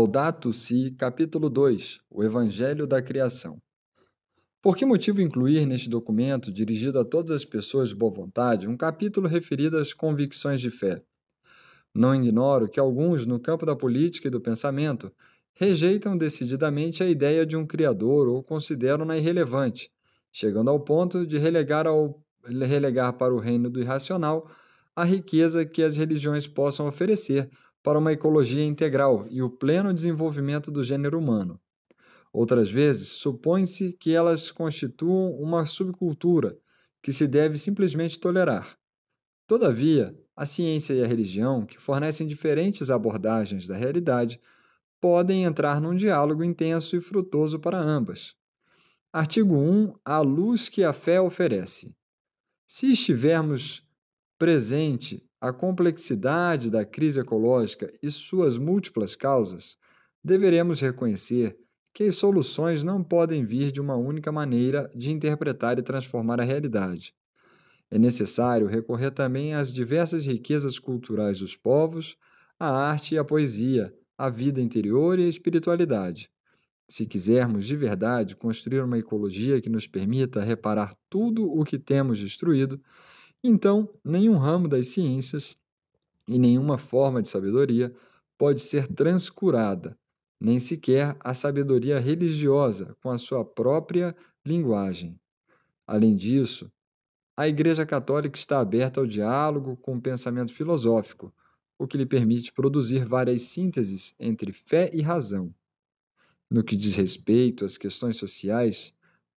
Laudato Si, capítulo 2 O Evangelho da Criação. Por que motivo incluir neste documento, dirigido a todas as pessoas de boa vontade, um capítulo referido às convicções de fé? Não ignoro que alguns, no campo da política e do pensamento, rejeitam decididamente a ideia de um Criador ou consideram-na irrelevante, chegando ao ponto de relegar, ao, relegar para o reino do irracional a riqueza que as religiões possam oferecer para uma ecologia integral e o pleno desenvolvimento do gênero humano. Outras vezes, supõe-se que elas constituam uma subcultura que se deve simplesmente tolerar. Todavia, a ciência e a religião, que fornecem diferentes abordagens da realidade, podem entrar num diálogo intenso e frutoso para ambas. Artigo 1. A luz que a fé oferece. Se estivermos presente a complexidade da crise ecológica e suas múltiplas causas, deveremos reconhecer que as soluções não podem vir de uma única maneira de interpretar e transformar a realidade. É necessário recorrer também às diversas riquezas culturais dos povos, à arte e à poesia, à vida interior e à espiritualidade. Se quisermos de verdade construir uma ecologia que nos permita reparar tudo o que temos destruído, então, nenhum ramo das ciências e nenhuma forma de sabedoria pode ser transcurada, nem sequer a sabedoria religiosa com a sua própria linguagem. Além disso, a Igreja Católica está aberta ao diálogo com o pensamento filosófico, o que lhe permite produzir várias sínteses entre fé e razão. No que diz respeito às questões sociais,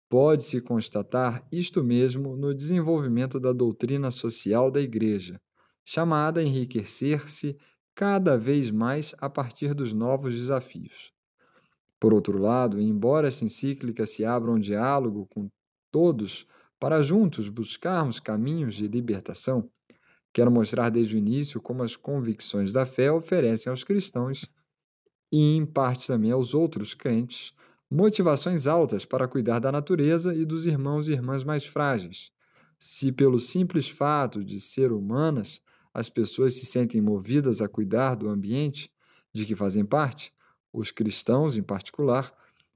Pode-se constatar isto mesmo no desenvolvimento da doutrina social da Igreja, chamada a enriquecer-se cada vez mais a partir dos novos desafios. Por outro lado, embora esta encíclica se abra um diálogo com todos para juntos buscarmos caminhos de libertação, quero mostrar desde o início como as convicções da fé oferecem aos cristãos e, em parte, também aos outros crentes motivações altas para cuidar da natureza e dos irmãos e irmãs mais frágeis. Se, pelo simples fato de ser humanas, as pessoas se sentem movidas a cuidar do ambiente de que fazem parte, os cristãos, em particular,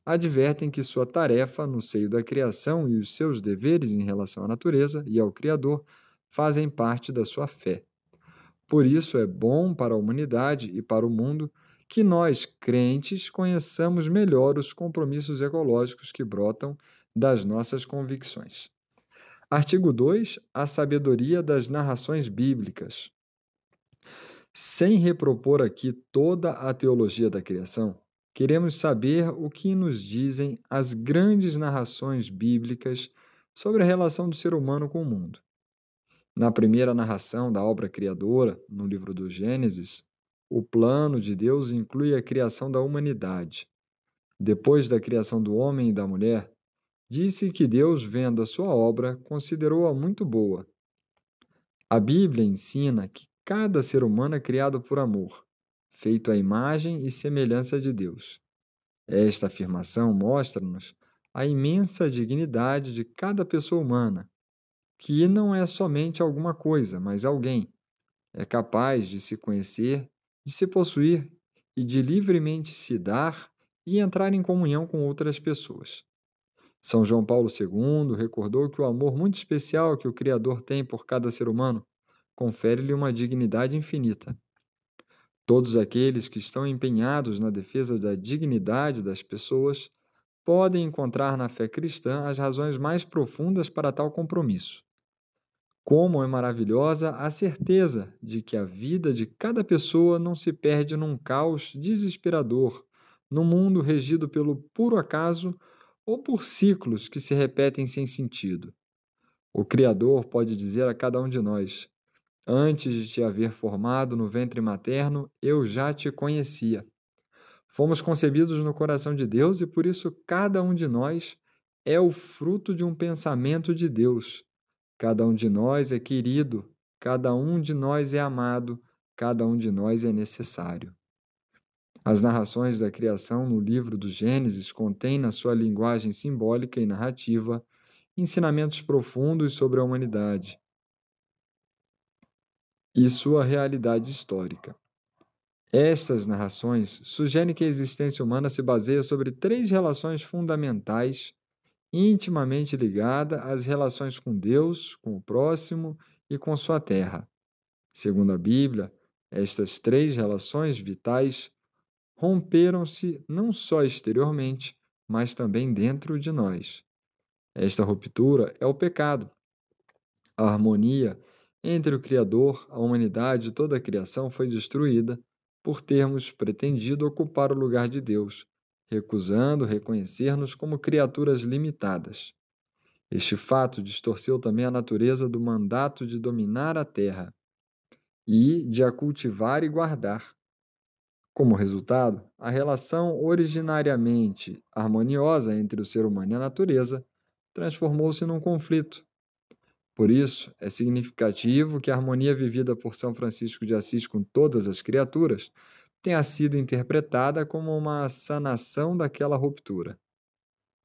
advertem que sua tarefa no seio da criação e os seus deveres em relação à natureza e ao Criador fazem parte da sua fé. Por isso é bom para a humanidade e para o mundo que nós, crentes, conheçamos melhor os compromissos ecológicos que brotam das nossas convicções. Artigo 2. A sabedoria das narrações bíblicas. Sem repropor aqui toda a teologia da criação, queremos saber o que nos dizem as grandes narrações bíblicas sobre a relação do ser humano com o mundo. Na primeira narração da obra criadora, no livro do Gênesis, o plano de Deus inclui a criação da humanidade. Depois da criação do homem e da mulher, disse que Deus, vendo a sua obra, considerou-a muito boa. A Bíblia ensina que cada ser humano é criado por amor, feito à imagem e semelhança de Deus. Esta afirmação mostra-nos a imensa dignidade de cada pessoa humana, que não é somente alguma coisa, mas alguém. É capaz de se conhecer de se possuir e de livremente se dar e entrar em comunhão com outras pessoas. São João Paulo II recordou que o amor muito especial que o Criador tem por cada ser humano confere-lhe uma dignidade infinita. Todos aqueles que estão empenhados na defesa da dignidade das pessoas podem encontrar na fé cristã as razões mais profundas para tal compromisso. Como é maravilhosa a certeza de que a vida de cada pessoa não se perde num caos desesperador, num mundo regido pelo puro acaso ou por ciclos que se repetem sem sentido. O Criador pode dizer a cada um de nós: Antes de te haver formado no ventre materno, eu já te conhecia. Fomos concebidos no coração de Deus e por isso cada um de nós é o fruto de um pensamento de Deus Cada um de nós é querido, cada um de nós é amado, cada um de nós é necessário. As narrações da criação no livro do Gênesis contêm, na sua linguagem simbólica e narrativa, ensinamentos profundos sobre a humanidade e sua realidade histórica. Estas narrações sugerem que a existência humana se baseia sobre três relações fundamentais, intimamente ligadas às relações com Deus, com o próximo e com sua terra. Segundo a Bíblia, estas três relações vitais romperam-se não só exteriormente, mas também dentro de nós. Esta ruptura é o pecado. A harmonia entre o Criador, a humanidade e toda a criação foi destruída por termos pretendido ocupar o lugar de Deus, recusando reconhecer-nos como criaturas limitadas. Este fato distorceu também a natureza do mandato de dominar a terra e de a cultivar e guardar. Como resultado, a relação originariamente harmoniosa entre o ser humano e a natureza transformou-se num conflito, por isso, é significativo que a harmonia vivida por São Francisco de Assis com todas as criaturas tenha sido interpretada como uma sanação daquela ruptura.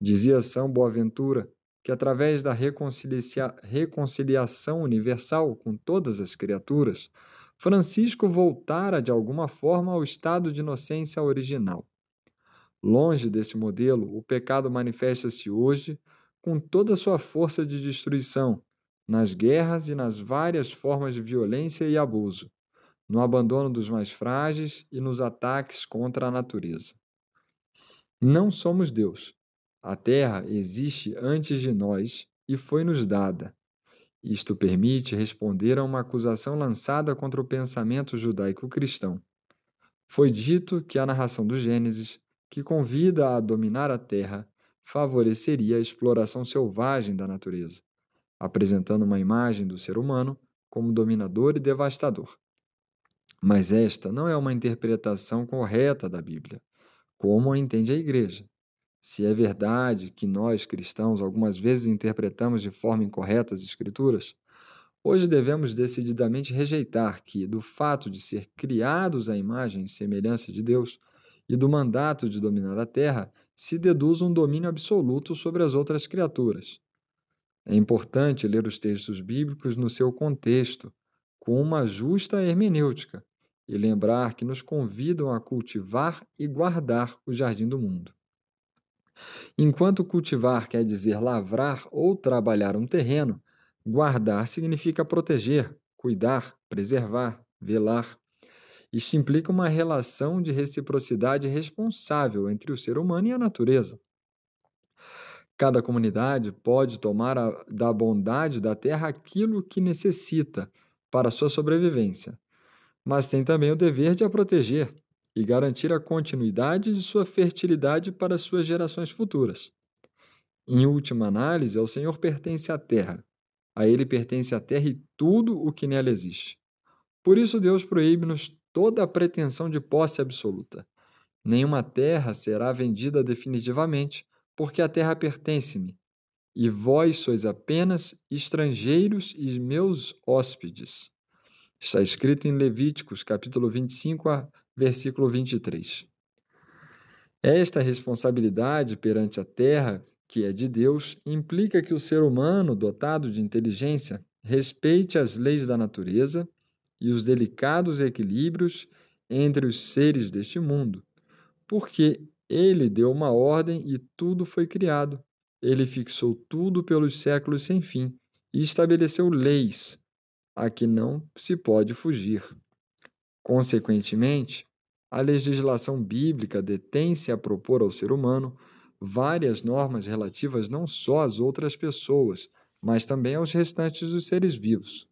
Dizia São Boaventura que, através da reconcilia reconciliação universal com todas as criaturas, Francisco voltara de alguma forma ao estado de inocência original. Longe desse modelo, o pecado manifesta-se hoje com toda a sua força de destruição nas guerras e nas várias formas de violência e abuso, no abandono dos mais frágeis e nos ataques contra a natureza. Não somos Deus. A terra existe antes de nós e foi-nos dada. Isto permite responder a uma acusação lançada contra o pensamento judaico-cristão. Foi dito que a narração do Gênesis, que convida a dominar a terra, favoreceria a exploração selvagem da natureza apresentando uma imagem do ser humano como dominador e devastador. Mas esta não é uma interpretação correta da Bíblia, como a entende a Igreja. Se é verdade que nós, cristãos, algumas vezes interpretamos de forma incorreta as Escrituras, hoje devemos decididamente rejeitar que, do fato de ser criados à imagem e semelhança de Deus e do mandato de dominar a terra, se deduz um domínio absoluto sobre as outras criaturas. É importante ler os textos bíblicos no seu contexto, com uma justa hermenêutica, e lembrar que nos convidam a cultivar e guardar o jardim do mundo. Enquanto cultivar quer dizer lavrar ou trabalhar um terreno, guardar significa proteger, cuidar, preservar, velar. Isto implica uma relação de reciprocidade responsável entre o ser humano e a natureza. Cada comunidade pode tomar a, da bondade da terra aquilo que necessita para sua sobrevivência, mas tem também o dever de a proteger e garantir a continuidade de sua fertilidade para suas gerações futuras. Em última análise, ao Senhor pertence a terra. A Ele pertence a terra e tudo o que nela existe. Por isso, Deus proíbe-nos toda a pretensão de posse absoluta. Nenhuma terra será vendida definitivamente, porque a terra pertence-me, e vós sois apenas estrangeiros e meus hóspedes. Está escrito em Levíticos, capítulo 25, versículo 23. Esta responsabilidade perante a terra, que é de Deus, implica que o ser humano, dotado de inteligência, respeite as leis da natureza e os delicados equilíbrios entre os seres deste mundo, porque ele deu uma ordem e tudo foi criado. Ele fixou tudo pelos séculos sem fim e estabeleceu leis a que não se pode fugir. Consequentemente, a legislação bíblica detém-se a propor ao ser humano várias normas relativas não só às outras pessoas, mas também aos restantes dos seres vivos.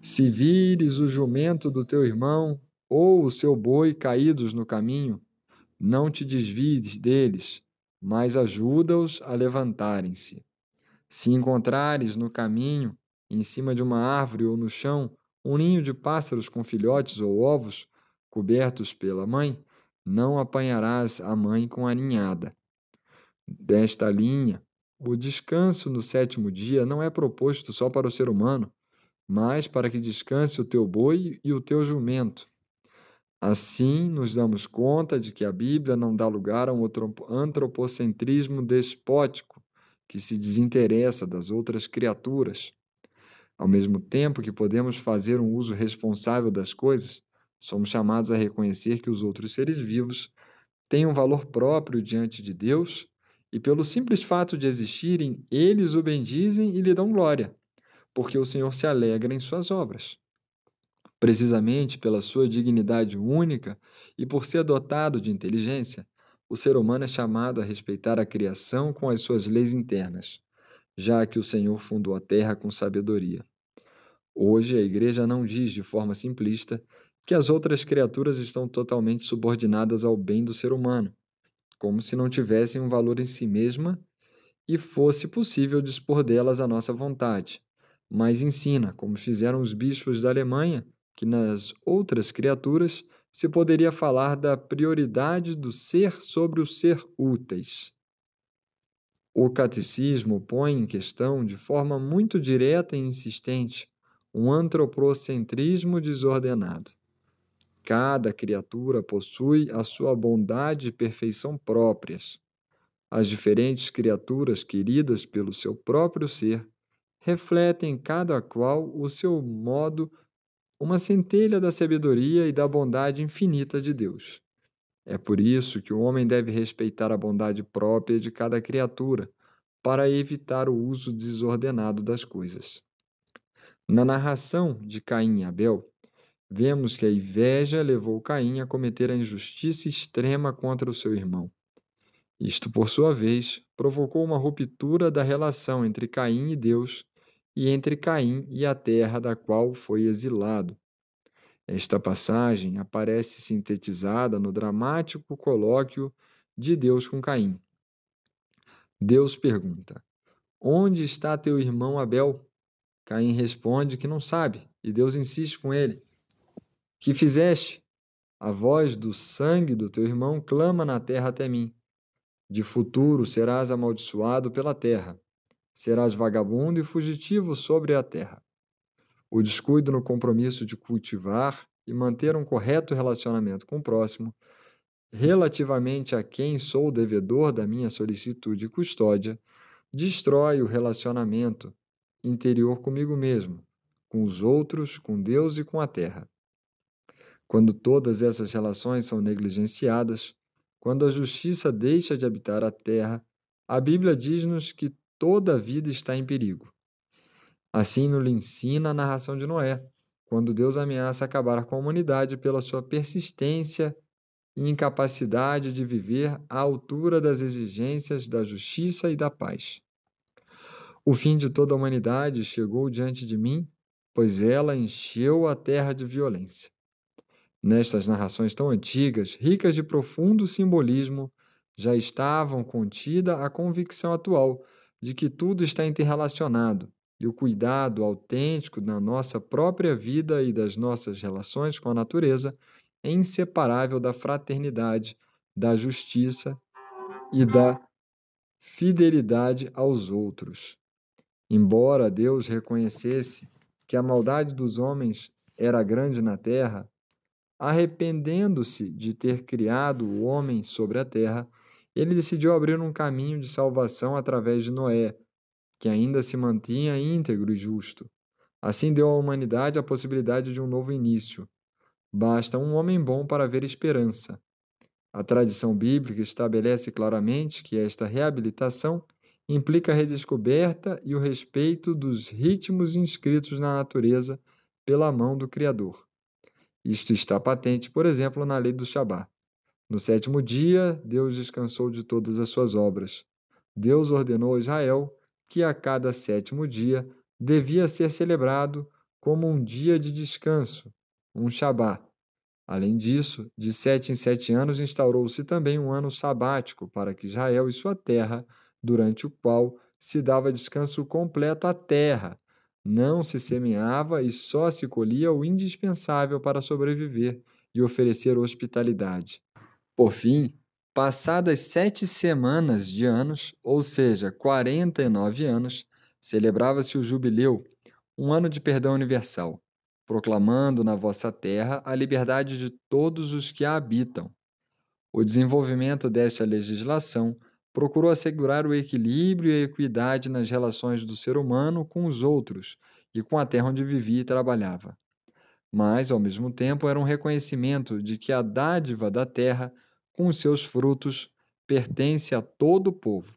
Se vires o jumento do teu irmão ou o seu boi caídos no caminho, não te desvies deles, mas ajuda-os a levantarem-se. Se encontrares no caminho, em cima de uma árvore ou no chão, um ninho de pássaros com filhotes ou ovos cobertos pela mãe, não apanharás a mãe com a ninhada. Desta linha, o descanso no sétimo dia não é proposto só para o ser humano, mas para que descanse o teu boi e o teu jumento, Assim, nos damos conta de que a Bíblia não dá lugar a um antropocentrismo despótico que se desinteressa das outras criaturas. Ao mesmo tempo que podemos fazer um uso responsável das coisas, Somos chamados a reconhecer que os outros seres vivos têm um valor próprio diante de Deus e, pelo simples fato de existirem, eles o bendizem e lhe dão glória, porque o Senhor se alegra em suas obras. Precisamente pela sua dignidade única e por ser dotado de inteligência, o ser humano é chamado a respeitar a criação com as suas leis internas, já que o Senhor fundou a terra com sabedoria. Hoje, a Igreja não diz de forma simplista que as outras criaturas estão totalmente subordinadas ao bem do ser humano, como se não tivessem um valor em si mesma e fosse possível dispor delas à nossa vontade, mas ensina, como fizeram os bispos da Alemanha, que nas outras criaturas se poderia falar da prioridade do ser sobre o ser úteis. O catecismo põe em questão, de forma muito direta e insistente, um antropocentrismo desordenado. Cada criatura possui a sua bondade e perfeição próprias. As diferentes criaturas queridas pelo seu próprio ser refletem cada qual o seu modo uma centelha da sabedoria e da bondade infinita de Deus. É por isso que o homem deve respeitar a bondade própria de cada criatura, para evitar o uso desordenado das coisas. Na narração de Caim e Abel, vemos que a inveja levou Caim a cometer a injustiça extrema contra o seu irmão. Isto, por sua vez, provocou uma ruptura da relação entre Caim e Deus e entre Caim e a terra da qual foi exilado. Esta passagem aparece sintetizada no dramático colóquio de Deus com Caim. Deus pergunta: Onde está teu irmão Abel? Caim responde que não sabe, e Deus insiste com ele: Que fizeste? A voz do sangue do teu irmão clama na terra até mim. De futuro serás amaldiçoado pela terra serás vagabundo e fugitivo sobre a terra. O descuido no compromisso de cultivar e manter um correto relacionamento com o próximo, relativamente a quem sou devedor da minha solicitude e custódia, destrói o relacionamento interior comigo mesmo, com os outros, com Deus e com a terra. Quando todas essas relações são negligenciadas, quando a justiça deixa de habitar a terra, a Bíblia diz-nos que toda a vida está em perigo. Assim nos ensina a narração de Noé, quando Deus ameaça acabar com a humanidade pela sua persistência e incapacidade de viver à altura das exigências da justiça e da paz. O fim de toda a humanidade chegou diante de mim, pois ela encheu a terra de violência. Nestas narrações tão antigas, ricas de profundo simbolismo, já estavam contida a convicção atual de que tudo está interrelacionado e o cuidado autêntico da nossa própria vida e das nossas relações com a natureza é inseparável da fraternidade, da justiça e da fidelidade aos outros. Embora Deus reconhecesse que a maldade dos homens era grande na terra, arrependendo-se de ter criado o homem sobre a terra, ele decidiu abrir um caminho de salvação através de Noé, que ainda se mantinha íntegro e justo. Assim deu à humanidade a possibilidade de um novo início. Basta um homem bom para ver esperança. A tradição bíblica estabelece claramente que esta reabilitação implica a redescoberta e o respeito dos ritmos inscritos na natureza pela mão do Criador. Isto está patente, por exemplo, na lei do Shabat. No sétimo dia, Deus descansou de todas as suas obras. Deus ordenou a Israel que a cada sétimo dia devia ser celebrado como um dia de descanso, um Shabá. Além disso, de sete em sete anos instaurou-se também um ano sabático para que Israel e sua terra, durante o qual se dava descanso completo à terra, não se semeava e só se colhia o indispensável para sobreviver e oferecer hospitalidade. Por fim, passadas sete semanas de anos, ou seja, 49 anos, celebrava-se o jubileu, um ano de perdão universal, proclamando na vossa terra a liberdade de todos os que a habitam. O desenvolvimento desta legislação procurou assegurar o equilíbrio e a equidade nas relações do ser humano com os outros e com a terra onde vivia e trabalhava. Mas, ao mesmo tempo, era um reconhecimento de que a dádiva da terra, com seus frutos, pertence a todo o povo.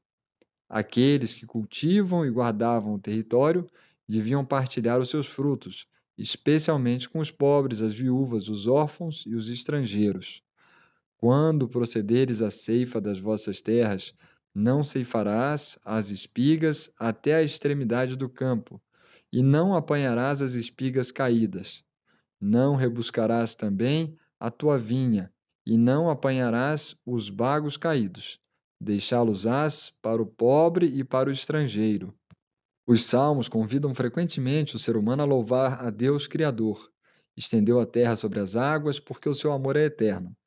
Aqueles que cultivam e guardavam o território deviam partilhar os seus frutos, especialmente com os pobres, as viúvas, os órfãos e os estrangeiros. Quando procederes à ceifa das vossas terras, não ceifarás as espigas até a extremidade do campo, e não apanharás as espigas caídas. Não rebuscarás também a tua vinha, e não apanharás os bagos caídos. Deixá-los-ás para o pobre e para o estrangeiro. Os salmos convidam frequentemente o ser humano a louvar a Deus Criador. Estendeu a terra sobre as águas, porque o seu amor é eterno.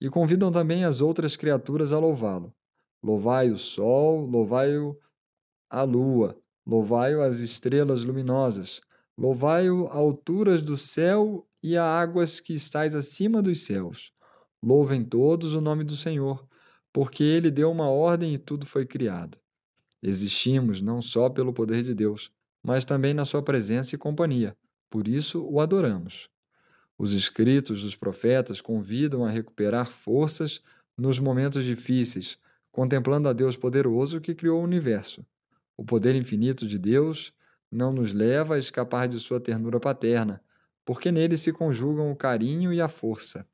E convidam também as outras criaturas a louvá-lo. Louvai o sol, louvai-o a lua, louvai-o as estrelas luminosas, louvai-o alturas do céu e a águas que estais acima dos céus. Louvem todos o nome do Senhor, porque ele deu uma ordem e tudo foi criado. Existimos não só pelo poder de Deus, mas também na sua presença e companhia. Por isso o adoramos. Os escritos dos profetas convidam a recuperar forças nos momentos difíceis, contemplando a Deus poderoso que criou o universo. O poder infinito de Deus não nos leva a escapar de sua ternura paterna, porque nele se conjugam o carinho e a força.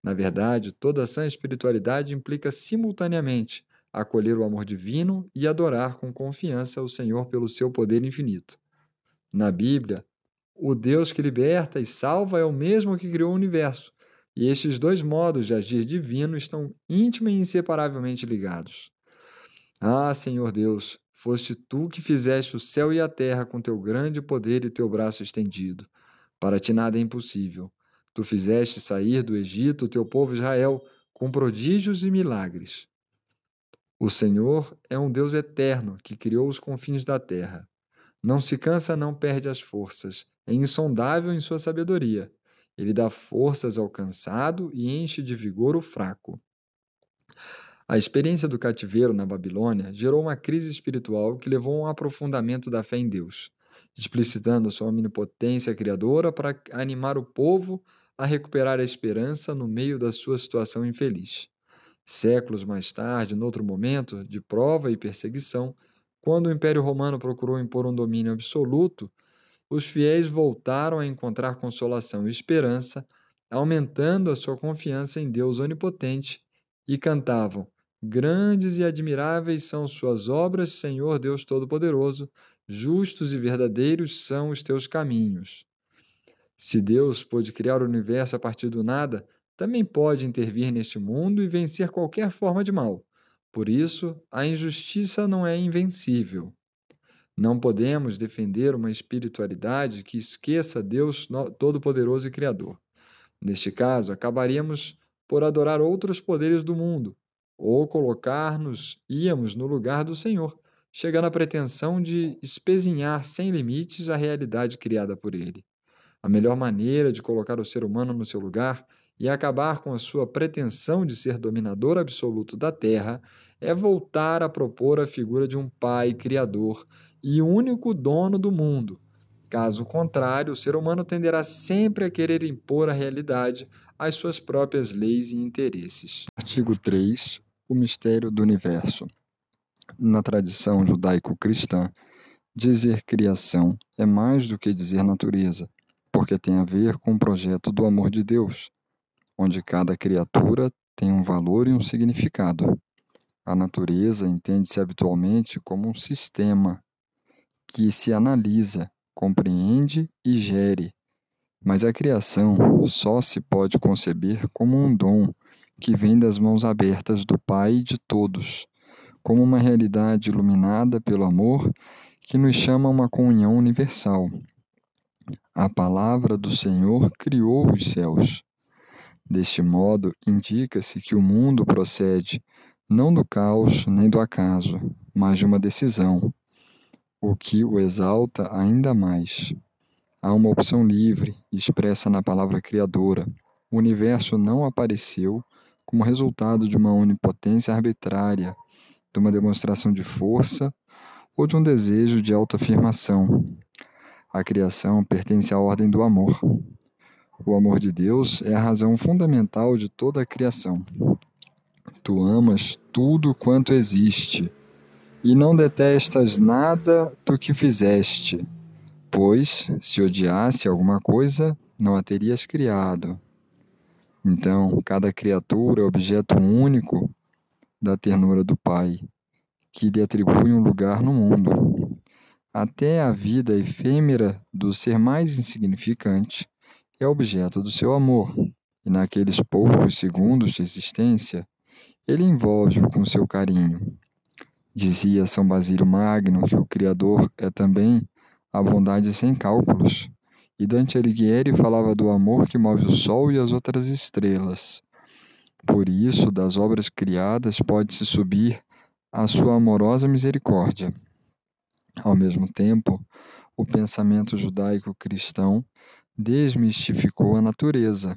Na verdade, toda a sã espiritualidade implica simultaneamente acolher o amor divino e adorar com confiança o Senhor pelo seu poder infinito. Na Bíblia, o Deus que liberta e salva é o mesmo que criou o universo, e estes dois modos de agir divino estão íntima e inseparavelmente ligados. Ah, Senhor Deus, foste tu que fizeste o céu e a terra com teu grande poder e teu braço estendido. Para ti nada é impossível. Tu fizeste sair do Egito o teu povo Israel com prodígios e milagres. O Senhor é um Deus eterno que criou os confins da terra. Não se cansa, não perde as forças. É insondável em sua sabedoria. Ele dá forças ao cansado e enche de vigor o fraco. A experiência do cativeiro na Babilônia gerou uma crise espiritual que levou a um aprofundamento da fé em Deus, explicitando sua omnipotência criadora para animar o povo a recuperar a esperança no meio da sua situação infeliz. Séculos mais tarde, noutro momento de prova e perseguição, quando o Império Romano procurou impor um domínio absoluto, os fiéis voltaram a encontrar consolação e esperança, aumentando a sua confiança em Deus onipotente e cantavam: Grandes e admiráveis são suas obras, Senhor Deus Todo-Poderoso, justos e verdadeiros são os teus caminhos. Se Deus pôde criar o universo a partir do nada, também pode intervir neste mundo e vencer qualquer forma de mal. Por isso, a injustiça não é invencível. Não podemos defender uma espiritualidade que esqueça Deus Todo-Poderoso e Criador. Neste caso, acabaríamos por adorar outros poderes do mundo, ou colocar-nos, íamos no lugar do Senhor, chegando à pretensão de espezinhar sem limites a realidade criada por Ele. A melhor maneira de colocar o ser humano no seu lugar e acabar com a sua pretensão de ser dominador absoluto da Terra é voltar a propor a figura de um Pai Criador e único dono do mundo. Caso contrário, o ser humano tenderá sempre a querer impor à realidade as suas próprias leis e interesses. Artigo 3. O mistério do universo. Na tradição judaico-cristã, dizer criação é mais do que dizer natureza, porque tem a ver com o projeto do amor de Deus onde cada criatura tem um valor e um significado. A natureza entende-se habitualmente como um sistema que se analisa, compreende e gere, mas a criação só se pode conceber como um dom que vem das mãos abertas do Pai de todos, como uma realidade iluminada pelo amor que nos chama a uma comunhão universal. A palavra do Senhor criou os céus. Deste modo, indica-se que o mundo procede não do caos nem do acaso, mas de uma decisão, o que o exalta ainda mais. Há uma opção livre, expressa na palavra criadora. O universo não apareceu como resultado de uma onipotência arbitrária, de uma demonstração de força ou de um desejo de autoafirmação. A criação pertence à ordem do amor. O amor de Deus é a razão fundamental de toda a criação. Tu amas tudo quanto existe, e não detestas nada do que fizeste, pois, se odiasse alguma coisa, não a terias criado. Então, cada criatura é objeto único da ternura do Pai, que lhe atribui um lugar no mundo. Até a vida efêmera do ser mais insignificante é objeto do seu amor, e naqueles poucos segundos de existência, ele envolve-o com seu carinho. Dizia São Basílio Magno que o Criador é também a bondade sem cálculos, e Dante Alighieri falava do amor que move o sol e as outras estrelas. Por isso, das obras criadas pode-se subir a sua amorosa misericórdia. Ao mesmo tempo, o pensamento judaico-cristão desmistificou a natureza,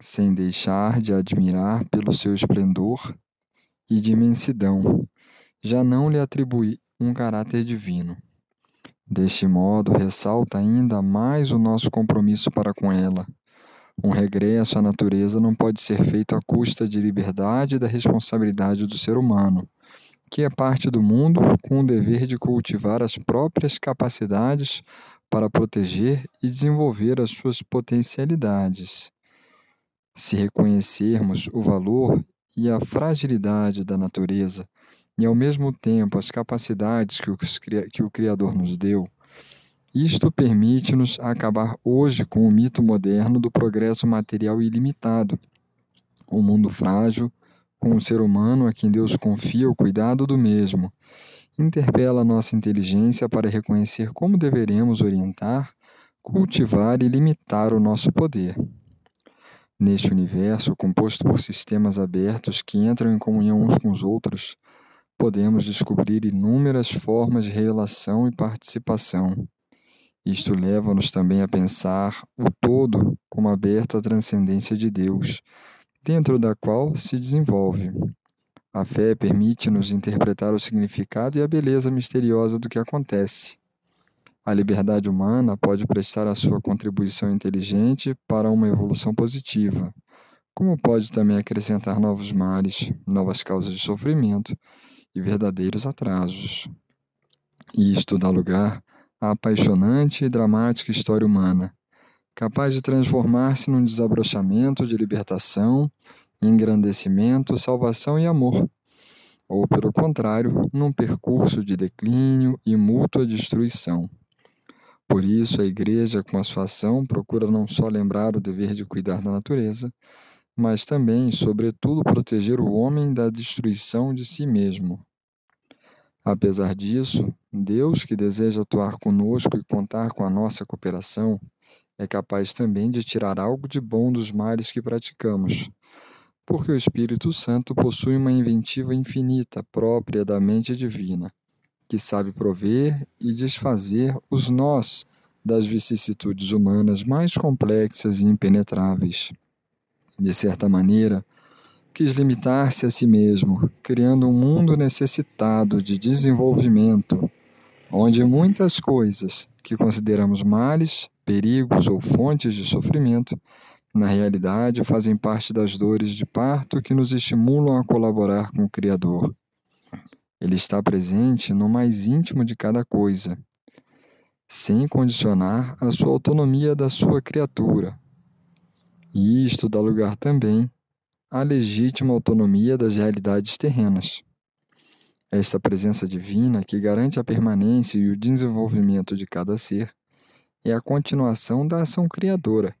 sem deixar de admirar pelo seu esplendor e de imensidão, já não lhe atribui um caráter divino. Deste modo, ressalta ainda mais o nosso compromisso para com ela um regresso à natureza não pode ser feito à custa de liberdade e da responsabilidade do ser humano, que é parte do mundo com o dever de cultivar as próprias capacidades para proteger e desenvolver as suas potencialidades. Se reconhecermos o valor e a fragilidade da natureza e, ao mesmo tempo, as capacidades que o, Criador nos deu, isto permite-nos acabar hoje com o mito moderno do progresso material ilimitado. Um mundo frágil, com o ser humano a quem Deus confia o cuidado do mesmo, interpela nossa inteligência para reconhecer como deveremos orientar, cultivar e limitar o nosso poder. Neste universo, composto por sistemas abertos que entram em comunhão uns com os outros, podemos descobrir inúmeras formas de relação e participação. Isto leva-nos também a pensar o todo como aberto à transcendência de Deus, dentro da qual se desenvolve. A fé permite-nos interpretar o significado e a beleza misteriosa do que acontece. A liberdade humana pode prestar a sua contribuição inteligente para uma evolução positiva, como pode também acrescentar novos males, novas causas de sofrimento e verdadeiros atrasos. E isto dá lugar a apaixonante e dramática história humana, capaz de transformar-se num desabrochamento de libertação, engrandecimento, salvação e amor, ou, pelo contrário, num percurso de declínio e mútua destruição. Por isso, a Igreja, com a sua ação, procura não só lembrar o dever de cuidar da natureza, mas também, sobretudo, proteger o homem da destruição de si mesmo. Apesar disso, Deus, que deseja atuar conosco e contar com a nossa cooperação, é capaz também de tirar algo de bom dos males que praticamos, porque o Espírito Santo possui uma inventiva infinita própria da mente divina, que sabe prover e desfazer os nós das vicissitudes humanas mais complexas e impenetráveis. De certa maneira, quis limitar-se a si mesmo, criando um mundo necessitado de desenvolvimento, onde muitas coisas que consideramos males, perigos ou fontes de sofrimento, na realidade fazem parte das dores de parto que nos estimulam a colaborar com o Criador. Ele está presente no mais íntimo de cada coisa, sem condicionar a sua autonomia da sua criatura. E isto dá lugar também a legítima autonomia das realidades terrenas. Esta presença divina, que garante a permanência e o desenvolvimento de cada ser, é a continuação da ação criadora.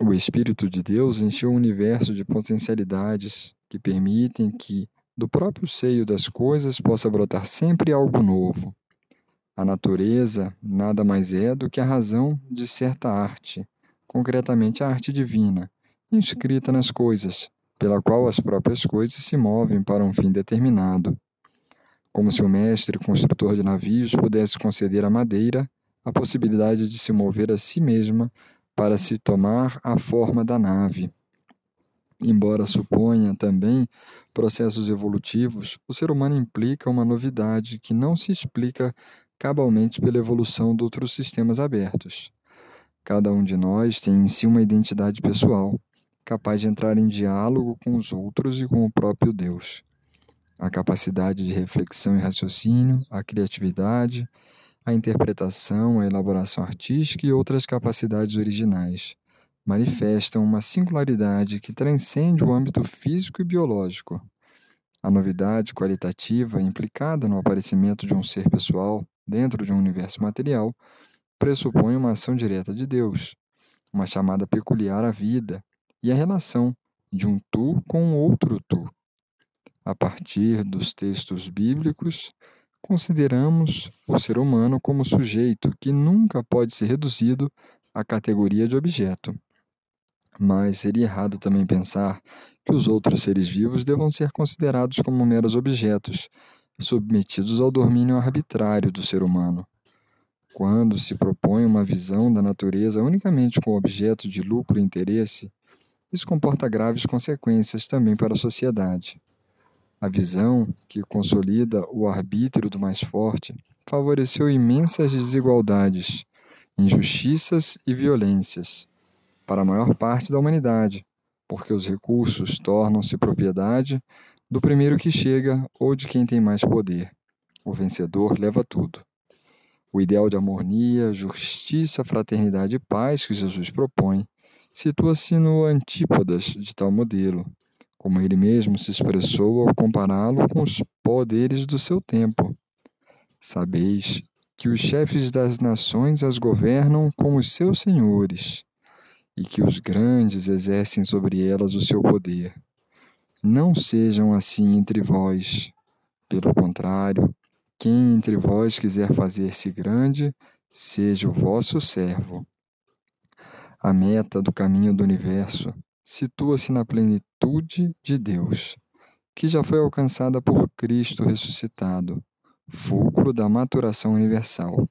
O Espírito de Deus encheu o universo de potencialidades que permitem que, do próprio seio das coisas, possa brotar sempre algo novo. A natureza nada mais é do que a razão de certa arte, concretamente a arte divina inscrita nas coisas, pela qual as próprias coisas se movem para um fim determinado. Como se o mestre construtor de navios pudesse conceder à madeira a possibilidade de se mover a si mesma para se tomar a forma da nave. Embora suponha também processos evolutivos, o ser humano implica uma novidade que não se explica cabalmente pela evolução de outros sistemas abertos. Cada um de nós tem em si uma identidade pessoal, capaz de entrar em diálogo com os outros e com o próprio Deus. A capacidade de reflexão e raciocínio, a criatividade, a interpretação, a elaboração artística e outras capacidades originais manifestam uma singularidade que transcende o âmbito físico e biológico. A novidade qualitativa implicada no aparecimento de um ser pessoal dentro de um universo material pressupõe uma ação direta de Deus, uma chamada peculiar à vida e a relação de um tu com outro tu. A partir dos textos bíblicos, consideramos o ser humano como sujeito que nunca pode ser reduzido à categoria de objeto. Mas seria errado também pensar que os outros seres vivos devam ser considerados como meros objetos, submetidos ao domínio arbitrário do ser humano. Quando se propõe uma visão da natureza unicamente com objeto de lucro e interesse, isso comporta graves consequências também para a sociedade. A visão, que consolida o arbítrio do mais forte, favoreceu imensas desigualdades, injustiças e violências para a maior parte da humanidade, porque os recursos tornam-se propriedade do primeiro que chega ou de quem tem mais poder. O vencedor leva tudo. O ideal de harmonia, justiça, fraternidade e paz que Jesus propõe situa-se no antípodas de tal modelo, como ele mesmo se expressou ao compará-lo com os poderes do seu tempo. Sabeis que os chefes das nações as governam como os seus senhores, e que os grandes exercem sobre elas o seu poder. Não sejam assim entre vós. Pelo contrário, quem entre vós quiser fazer-se grande, seja o vosso servo. A meta do caminho do universo situa-se na plenitude de Deus, que já foi alcançada por Cristo ressuscitado, fulcro da maturação universal.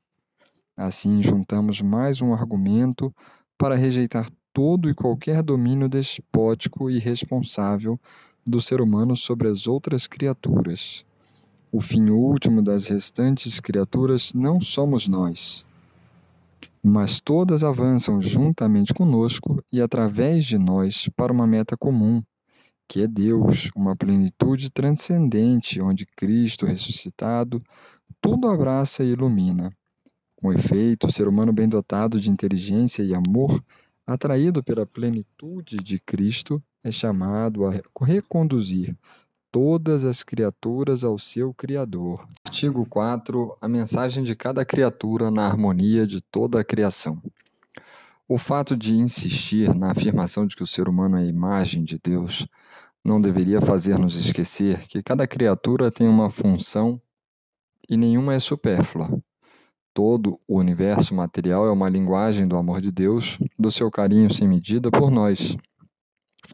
Assim, juntamos mais um argumento para rejeitar todo e qualquer domínio despótico e irresponsável do ser humano sobre as outras criaturas. O fim último das restantes criaturas não somos nós, mas todas avançam juntamente conosco e através de nós para uma meta comum, que é Deus, uma plenitude transcendente onde Cristo ressuscitado tudo abraça e ilumina. Com efeito, o ser humano bem dotado de inteligência e amor, atraído pela plenitude de Cristo, é chamado a reconduzir todas as criaturas ao seu Criador. Artigo 4. A mensagem de cada criatura na harmonia de toda a criação. O fato de insistir na afirmação de que o ser humano é a imagem de Deus não deveria fazer-nos esquecer que cada criatura tem uma função e nenhuma é supérflua. Todo o universo material é uma linguagem do amor de Deus, do seu carinho sem medida por nós.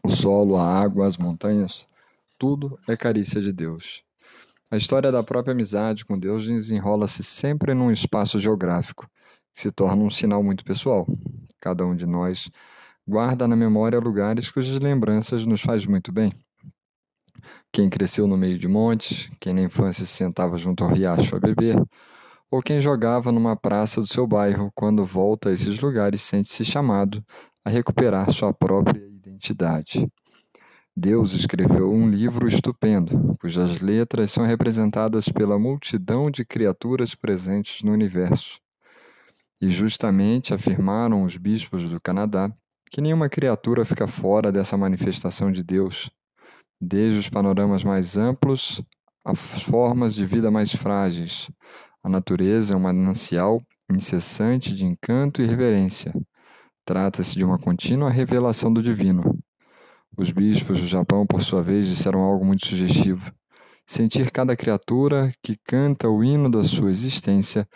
O solo, a água, as montanhas, tudo é carícia de Deus. A história da própria amizade com Deus desenrola-se sempre num espaço geográfico, que se torna um sinal muito pessoal. Cada um de nós guarda na memória lugares cujas lembranças nos faz muito bem. Quem cresceu no meio de montes, quem na infância se sentava junto ao riacho a beber, ou quem jogava numa praça do seu bairro, quando volta a esses lugares sente-se chamado a recuperar sua própria identidade. Deus escreveu um livro estupendo, cujas letras são representadas pela multidão de criaturas presentes no universo. E justamente afirmaram os bispos do Canadá que nenhuma criatura fica fora dessa manifestação de Deus, desde os panoramas mais amplos às formas de vida mais frágeis. A natureza é um manancial incessante de encanto e reverência. Trata-se de uma contínua revelação do divino. Os bispos do Japão, por sua vez, disseram algo muito sugestivo. Sentir cada criatura que canta o hino da sua existência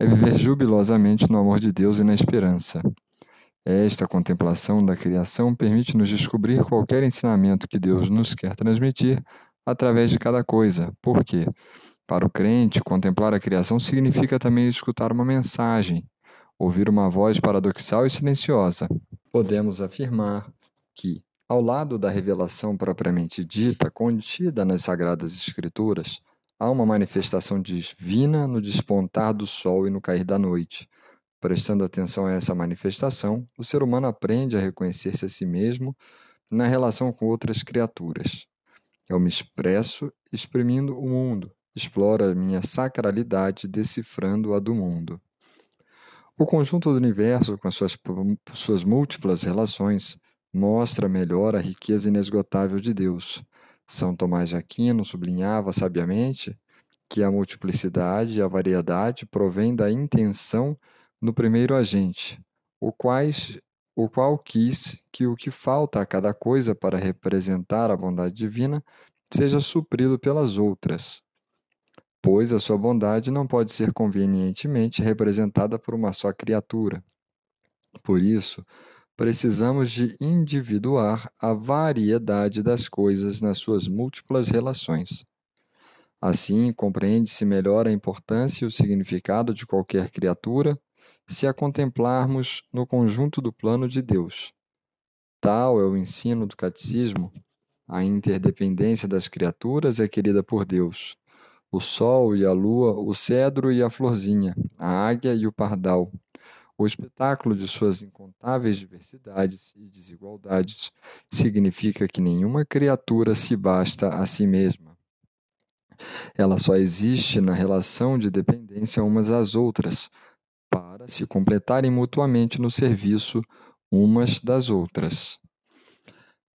é viver jubilosamente no amor de Deus e na esperança. Esta contemplação da criação permite-nos descobrir qualquer ensinamento que Deus nos quer transmitir através de cada coisa. Por quê? Para o crente, contemplar a criação significa também escutar uma mensagem, ouvir uma voz paradoxal e silenciosa. Podemos afirmar que, ao lado da revelação propriamente dita, contida nas Sagradas Escrituras, há uma manifestação divina no despontar do sol e no cair da noite, Prestando atenção a essa manifestação, o ser humano aprende a reconhecer-se a si mesmo na relação com outras criaturas. Eu me expresso exprimindo o mundo, exploro a minha sacralidade decifrando a do mundo. O conjunto do universo, com as suas, suas múltiplas relações, mostra melhor a riqueza inesgotável de Deus. São Tomás de Aquino sublinhava sabiamente que a multiplicidade e a variedade provém da intenção no primeiro agente, o, quais, o qual quis que o que falta a cada coisa para representar a bondade divina seja suprido pelas outras, pois a sua bondade não pode ser convenientemente representada por uma só criatura. Por isso, precisamos de individuar a variedade das coisas nas suas múltiplas relações. Assim, compreende-se melhor a importância e o significado de qualquer criatura se a contemplarmos no conjunto do plano de Deus. Tal é o ensino do catecismo. A interdependência das criaturas é querida por Deus. O sol e a lua, o cedro e a florzinha, a águia e o pardal. O espetáculo de suas incontáveis diversidades e desigualdades significa que nenhuma criatura se basta a si mesma. Ela só existe na relação de dependência umas às outras, para se completarem mutuamente no serviço umas das outras.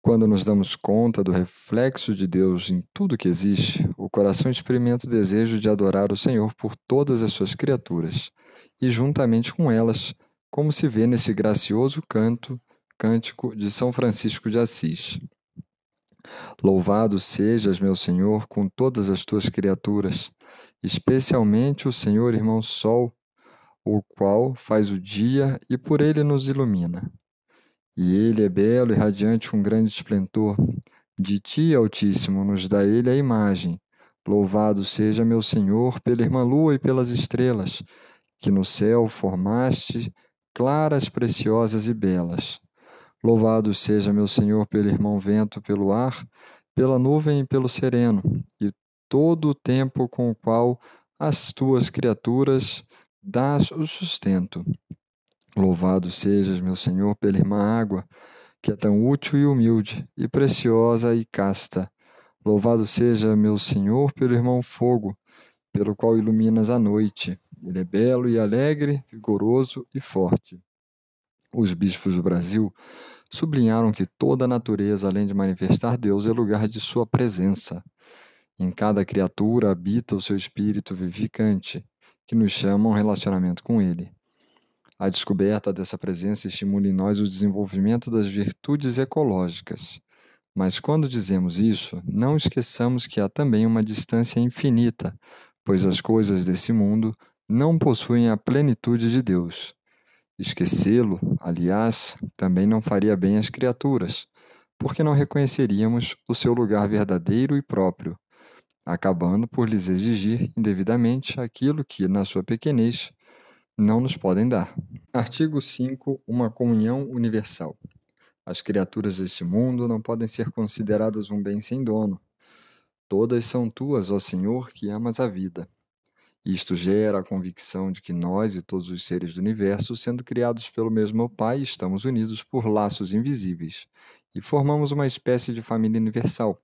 Quando nos damos conta do reflexo de Deus em tudo que existe, o coração experimenta o desejo de adorar o Senhor por todas as suas criaturas, e juntamente com elas, como se vê nesse gracioso canto, cântico de São Francisco de Assis. Louvado sejas, meu Senhor, com todas as tuas criaturas, especialmente o Senhor irmão Sol, o qual faz o dia e por ele nos ilumina. E ele é belo e radiante com grande esplendor. De ti, Altíssimo, nos dá ele a imagem. Louvado seja meu Senhor pela irmã lua e pelas estrelas, que no céu formaste, claras, preciosas e belas. Louvado seja meu Senhor pelo irmão vento, pelo ar, pela nuvem e pelo sereno, e todo o tempo com o qual as tuas criaturas dás o sustento. Louvado sejas, meu Senhor, pela irmã água, que é tão útil e humilde, e preciosa e casta. Louvado seja, meu Senhor, pelo irmão fogo, pelo qual iluminas a noite. Ele é belo e alegre, vigoroso e forte. Os bispos do Brasil sublinharam que toda a natureza, além de manifestar Deus, é lugar de sua presença. Em cada criatura habita o seu espírito vivificante, que nos chama a um relacionamento com Ele. A descoberta dessa presença estimula em nós o desenvolvimento das virtudes ecológicas. Mas quando dizemos isso, não esqueçamos que há também uma distância infinita, pois as coisas desse mundo não possuem a plenitude de Deus. Esquecê-lo, aliás, também não faria bem às criaturas, porque não reconheceríamos o seu lugar verdadeiro e próprio, acabando por lhes exigir indevidamente aquilo que, na sua pequenez, não nos podem dar. Artigo 5. Uma comunhão universal. As criaturas deste mundo não podem ser consideradas um bem sem dono. Todas são tuas, ó Senhor, que amas a vida. Isto gera a convicção de que nós e todos os seres do universo, sendo criados pelo mesmo Pai, estamos unidos por laços invisíveis e formamos uma espécie de família universal,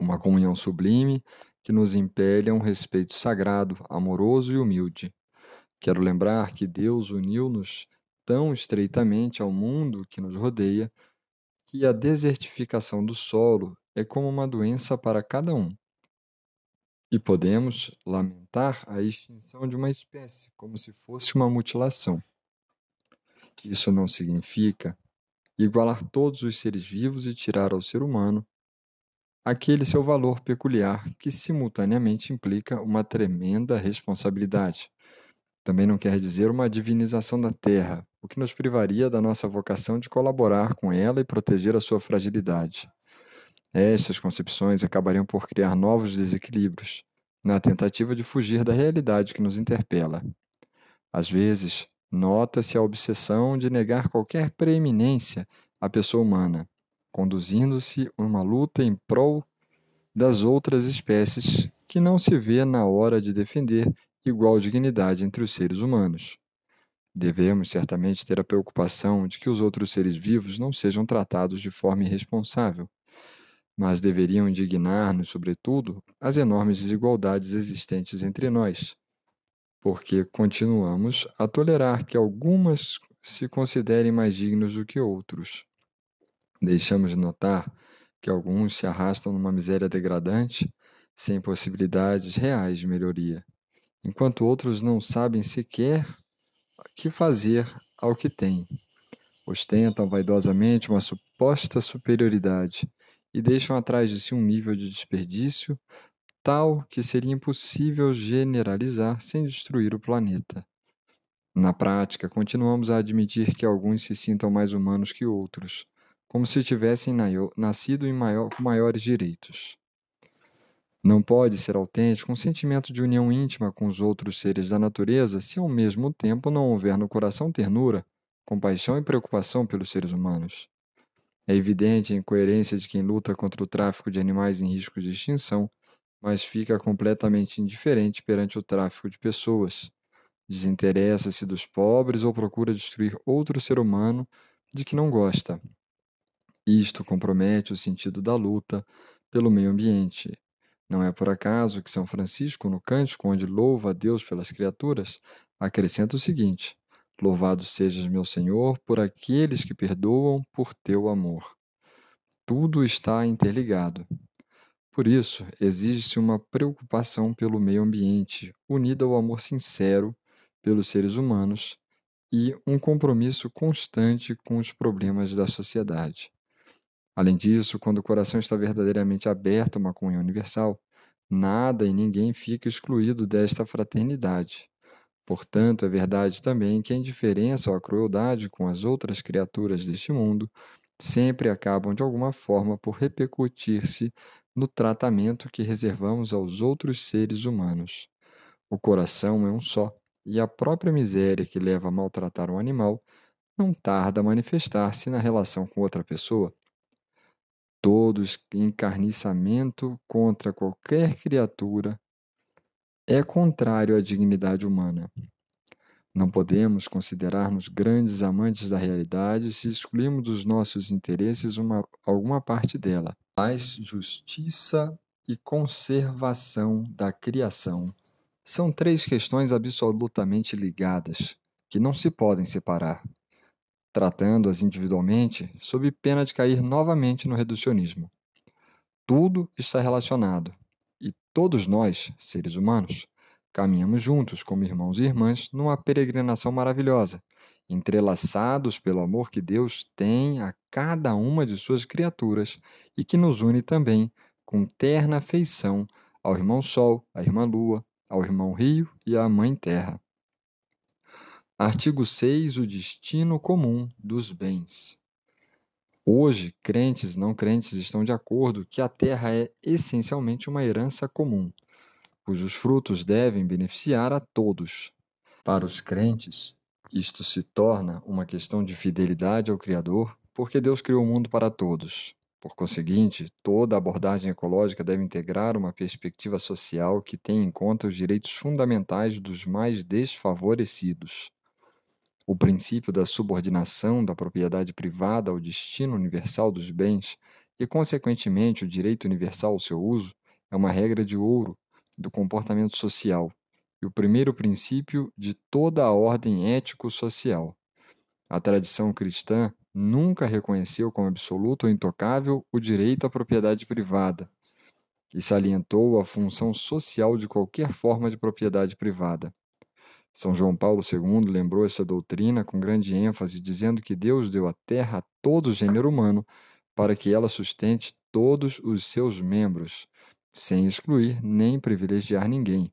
uma comunhão sublime que nos impele a um respeito sagrado, amoroso e humilde. Quero lembrar que Deus uniu-nos tão estreitamente ao mundo que nos rodeia que a desertificação do solo é como uma doença para cada um. E podemos lamentar a extinção de uma espécie como se fosse uma mutilação. Isso não significa igualar todos os seres vivos e tirar ao ser humano aquele seu valor peculiar que simultaneamente implica uma tremenda responsabilidade. Também não quer dizer uma divinização da terra, o que nos privaria da nossa vocação de colaborar com ela e proteger a sua fragilidade. Estas concepções acabariam por criar novos desequilíbrios, na tentativa de fugir da realidade que nos interpela. Às vezes, nota-se a obsessão de negar qualquer preeminência à pessoa humana, conduzindo-se uma luta em prol das outras espécies que não se vê na hora de defender igual dignidade entre os seres humanos. Devemos certamente ter a preocupação de que os outros seres vivos não sejam tratados de forma irresponsável, mas deveriam indignar-nos, sobretudo, as enormes desigualdades existentes entre nós, porque continuamos a tolerar que algumas se considerem mais dignos do que outros. Deixamos de notar que alguns se arrastam numa miséria degradante, sem possibilidades reais de melhoria, enquanto outros não sabem sequer que fazer ao que têm. Ostentam vaidosamente uma suposta superioridade e deixam atrás de si um nível de desperdício tal que seria impossível generalizar sem destruir o planeta. Na prática, continuamos a admitir que alguns se sintam mais humanos que outros, como se tivessem nascido maior, com maiores direitos. Não pode ser autêntico um sentimento de união íntima com os outros seres da natureza se ao mesmo tempo não houver no coração ternura, compaixão e preocupação pelos seres humanos. É evidente a incoerência de quem luta contra o tráfico de animais em risco de extinção, mas fica completamente indiferente perante o tráfico de pessoas. Desinteressa-se dos pobres ou procura destruir outro ser humano de que não gosta. Isto compromete o sentido da luta pelo meio ambiente, não é por acaso que São Francisco, no cântico onde louva a Deus pelas criaturas, acrescenta o seguinte: Louvado sejas, meu Senhor, por aqueles que perdoam por teu amor. Tudo está interligado. Por isso, exige-se uma preocupação pelo meio ambiente, unida ao amor sincero pelos seres humanos e um compromisso constante com os problemas da sociedade. Além disso, quando o coração está verdadeiramente aberto a uma comunhão universal, nada e ninguém fica excluído desta fraternidade. Portanto, é verdade também que a indiferença ou a crueldade com as outras criaturas deste mundo sempre acabam de alguma forma por repercutir-se no tratamento que reservamos aos outros seres humanos. O coração é um só, e a própria miséria que leva a maltratar um animal não tarda a manifestar-se na relação com outra pessoa todo encarniçamento contra qualquer criatura é contrário à dignidade humana. Não podemos considerar-nos grandes amantes da realidade se excluirmos dos nossos interesses uma, alguma parte dela. Paz, justiça e conservação da criação são três questões absolutamente ligadas, que não se podem separar tratando-as individualmente, sob pena de cair novamente no reducionismo. Tudo está relacionado, e todos nós, seres humanos, caminhamos juntos como irmãos e irmãs numa peregrinação maravilhosa, entrelaçados pelo amor que Deus tem a cada uma de suas criaturas e que nos une também com terna afeição ao irmão Sol, à irmã Lua, ao irmão Rio e à Mãe Terra. Artigo 6. O destino comum dos bens. Hoje, crentes e não crentes estão de acordo que a terra é essencialmente uma herança comum, cujos frutos devem beneficiar a todos. Para os crentes, isto se torna uma questão de fidelidade ao Criador, porque Deus criou o mundo para todos. Por conseguinte, toda abordagem ecológica deve integrar uma perspectiva social que tenha em conta os direitos fundamentais dos mais desfavorecidos. O princípio da subordinação da propriedade privada ao destino universal dos bens e, consequentemente, o direito universal ao seu uso é uma regra de ouro do comportamento social e o primeiro princípio de toda a ordem ético-social. A tradição cristã nunca reconheceu como absoluto ou intocável o direito à propriedade privada e salientou a função social de qualquer forma de propriedade privada. São João Paulo II lembrou essa doutrina com grande ênfase, dizendo que Deus deu a terra a todo o gênero humano para que ela sustente todos os seus membros, sem excluir nem privilegiar ninguém.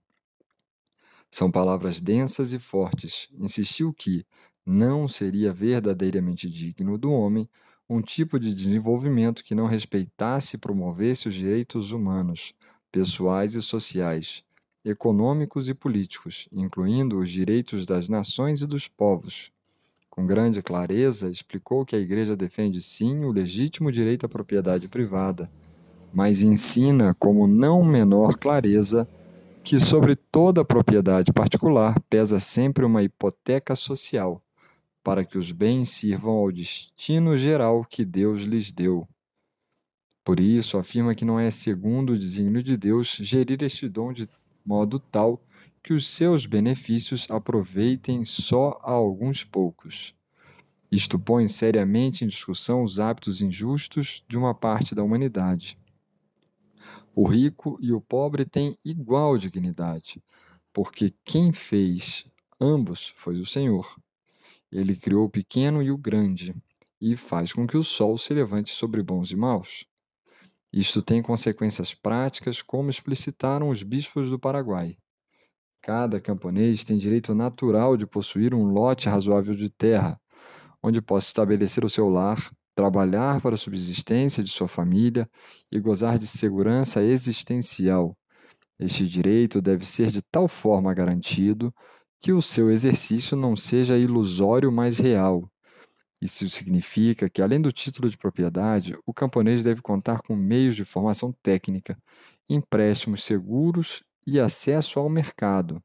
São palavras densas e fortes. Insistiu que não seria verdadeiramente digno do homem um tipo de desenvolvimento que não respeitasse e promovesse os direitos humanos, pessoais e sociais econômicos e políticos, incluindo os direitos das nações e dos povos. Com grande clareza, explicou que a Igreja defende sim o legítimo direito à propriedade privada, mas ensina, como não menor clareza, que sobre toda propriedade particular pesa sempre uma hipoteca social, para que os bens sirvam ao destino geral que Deus lhes deu. Por isso, afirma que não é segundo o desígnio de Deus gerir este dom de modo tal que os seus benefícios aproveitem só a alguns poucos. Isto põe seriamente em discussão os hábitos injustos de uma parte da humanidade. O rico e o pobre têm igual dignidade, porque quem fez ambos foi o Senhor. Ele criou o pequeno e o grande, e faz com que o sol se levante sobre bons e maus. Isto tem consequências práticas, como explicitaram os bispos do Paraguai. Cada camponês tem direito natural de possuir um lote razoável de terra, onde possa estabelecer o seu lar, trabalhar para a subsistência de sua família e gozar de segurança existencial. Este direito deve ser de tal forma garantido que o seu exercício não seja ilusório, mas real, isso significa que, além do título de propriedade, o camponês deve contar com meios de formação técnica, empréstimos seguros e acesso ao mercado.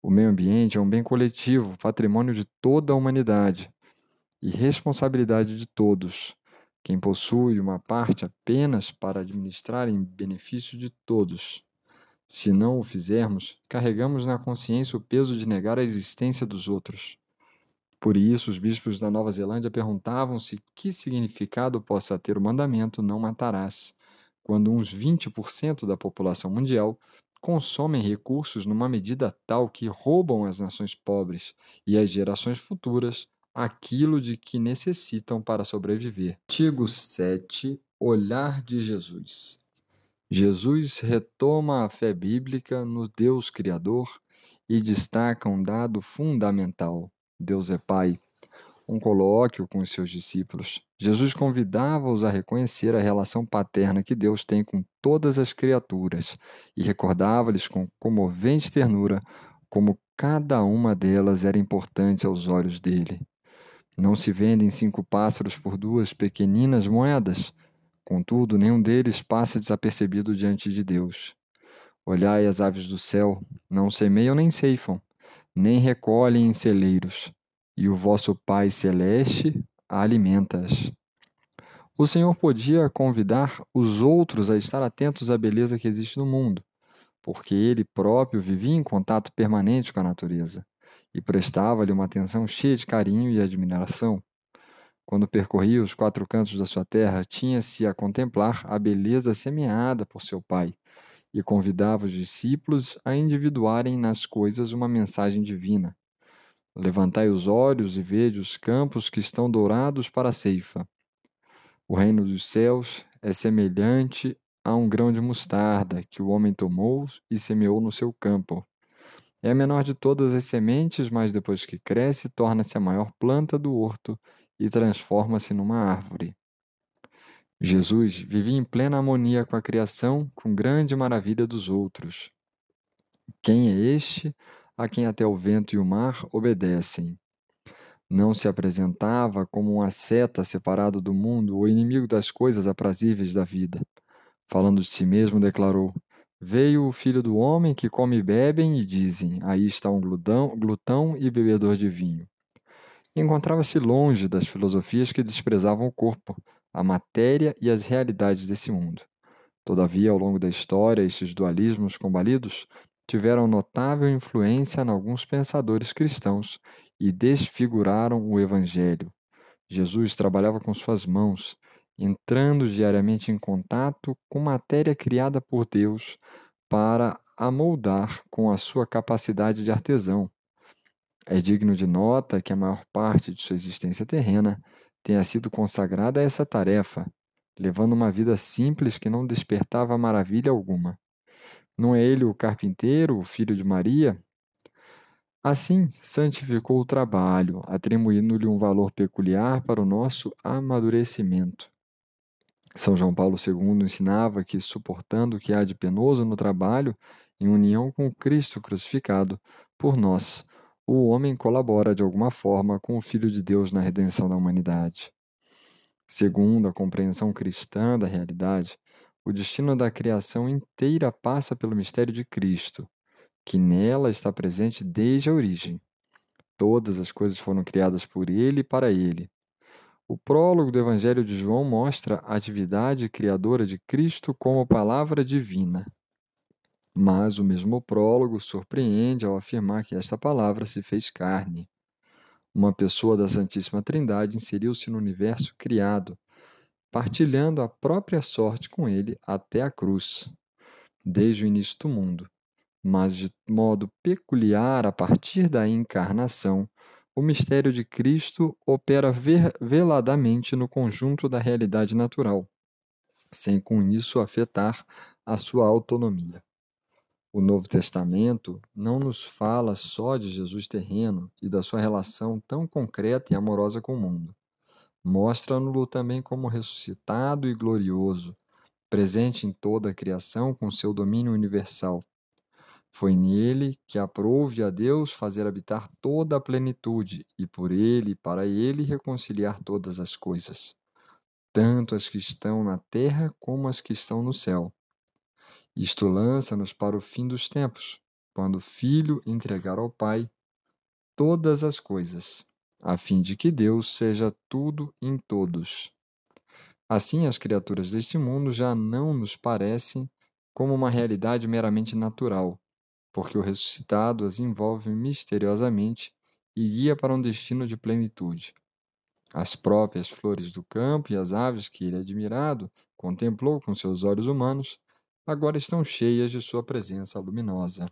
O meio ambiente é um bem coletivo, patrimônio de toda a humanidade e responsabilidade de todos. Quem possui uma parte apenas para administrar em benefício de todos. Se não o fizermos, carregamos na consciência o peso de negar a existência dos outros. Por isso, os bispos da Nova Zelândia perguntavam-se que significado possa ter o mandamento não matarás, quando uns 20% da população mundial consomem recursos numa medida tal que roubam às nações pobres e às gerações futuras aquilo de que necessitam para sobreviver. Artigo 7 Olhar de Jesus Jesus retoma a fé bíblica no Deus Criador e destaca um dado fundamental. Deus é Pai, um colóquio com os seus discípulos. Jesus convidava-os a reconhecer a relação paterna que Deus tem com todas as criaturas e recordava-lhes com comovente ternura como cada uma delas era importante aos olhos dele. Não se vendem cinco pássaros por duas pequeninas moedas, contudo, nenhum deles passa desapercebido diante de Deus. Olhai as aves do céu, não semeiam nem ceifam, nem recolhem em celeiros, e o vosso Pai Celeste alimenta-as. O Senhor podia convidar os outros a estar atentos à beleza que existe no mundo, porque ele próprio vivia em contato permanente com a natureza e prestava-lhe uma atenção cheia de carinho e admiração. Quando percorria os quatro cantos da sua terra, tinha-se a contemplar a beleza semeada por seu Pai e convidava os discípulos a individuarem nas coisas uma mensagem divina. Levantai os olhos e vede os campos que estão dourados para a ceifa. O reino dos céus é semelhante a um grão de mostarda que o homem tomou e semeou no seu campo. É a menor de todas as sementes, mas depois que cresce, torna-se a maior planta do horto e transforma-se numa árvore. Jesus vivia em plena harmonia com a criação, com grande maravilha dos outros. Quem é este a quem até o vento e o mar obedecem? Não se apresentava como um asceta separado do mundo ou inimigo das coisas aprazíveis da vida. Falando de si mesmo, declarou: Veio o filho do homem que come e bebem e dizem: Aí está um glutão, glutão e bebedor de vinho. Encontrava-se longe das filosofias que desprezavam o corpo, a matéria e as realidades desse mundo. Todavia, ao longo da história, estes dualismos combalidos tiveram notável influência em alguns pensadores cristãos e desfiguraram o Evangelho. Jesus trabalhava com suas mãos, entrando diariamente em contato com matéria criada por Deus para a moldar com a sua capacidade de artesão. É digno de nota que a maior parte de sua existência terrena tenha sido consagrada a essa tarefa, levando uma vida simples que não despertava maravilha alguma. Não é ele o carpinteiro, o filho de Maria? Assim, santificou o trabalho, atribuindo-lhe um valor peculiar para o nosso amadurecimento. São João Paulo II ensinava que, suportando o que há de penoso no trabalho, em união com Cristo crucificado, por nós, o homem colabora de alguma forma com o Filho de Deus na redenção da humanidade. Segundo a compreensão cristã da realidade, O destino da criação inteira passa pelo mistério de Cristo, que nela está presente desde a origem. Todas as coisas foram criadas por Ele e para Ele. O prólogo do Evangelho de João mostra a atividade criadora de Cristo como palavra divina. Mas o mesmo prólogo surpreende ao afirmar que esta palavra se fez carne. Uma pessoa da Santíssima Trindade inseriu-se no universo criado, partilhando a própria sorte com ele até a cruz, desde o início do mundo. Mas de modo peculiar, a partir da encarnação, o mistério de Cristo opera veladamente no conjunto da realidade natural, sem com isso afetar a sua autonomia. O Novo Testamento não nos fala só de Jesus terreno e da sua relação tão concreta e amorosa com o mundo. Mostra-no também como ressuscitado e glorioso, presente em toda a criação com seu domínio universal. Foi nele que aprouve a Deus fazer habitar toda a plenitude e por ele para ele reconciliar todas as coisas, tanto as que estão na terra como as que estão no céu isto lança-nos para o fim dos tempos, quando o Filho entregar ao Pai todas as coisas, a fim de que Deus seja tudo em todos. Assim, as criaturas deste mundo já não nos parecem como uma realidade meramente natural, porque o ressuscitado as envolve misteriosamente e guia para um destino de plenitude. As próprias flores do campo e as aves que ele admirado contemplou com seus olhos humanos agora estão cheias de sua presença luminosa.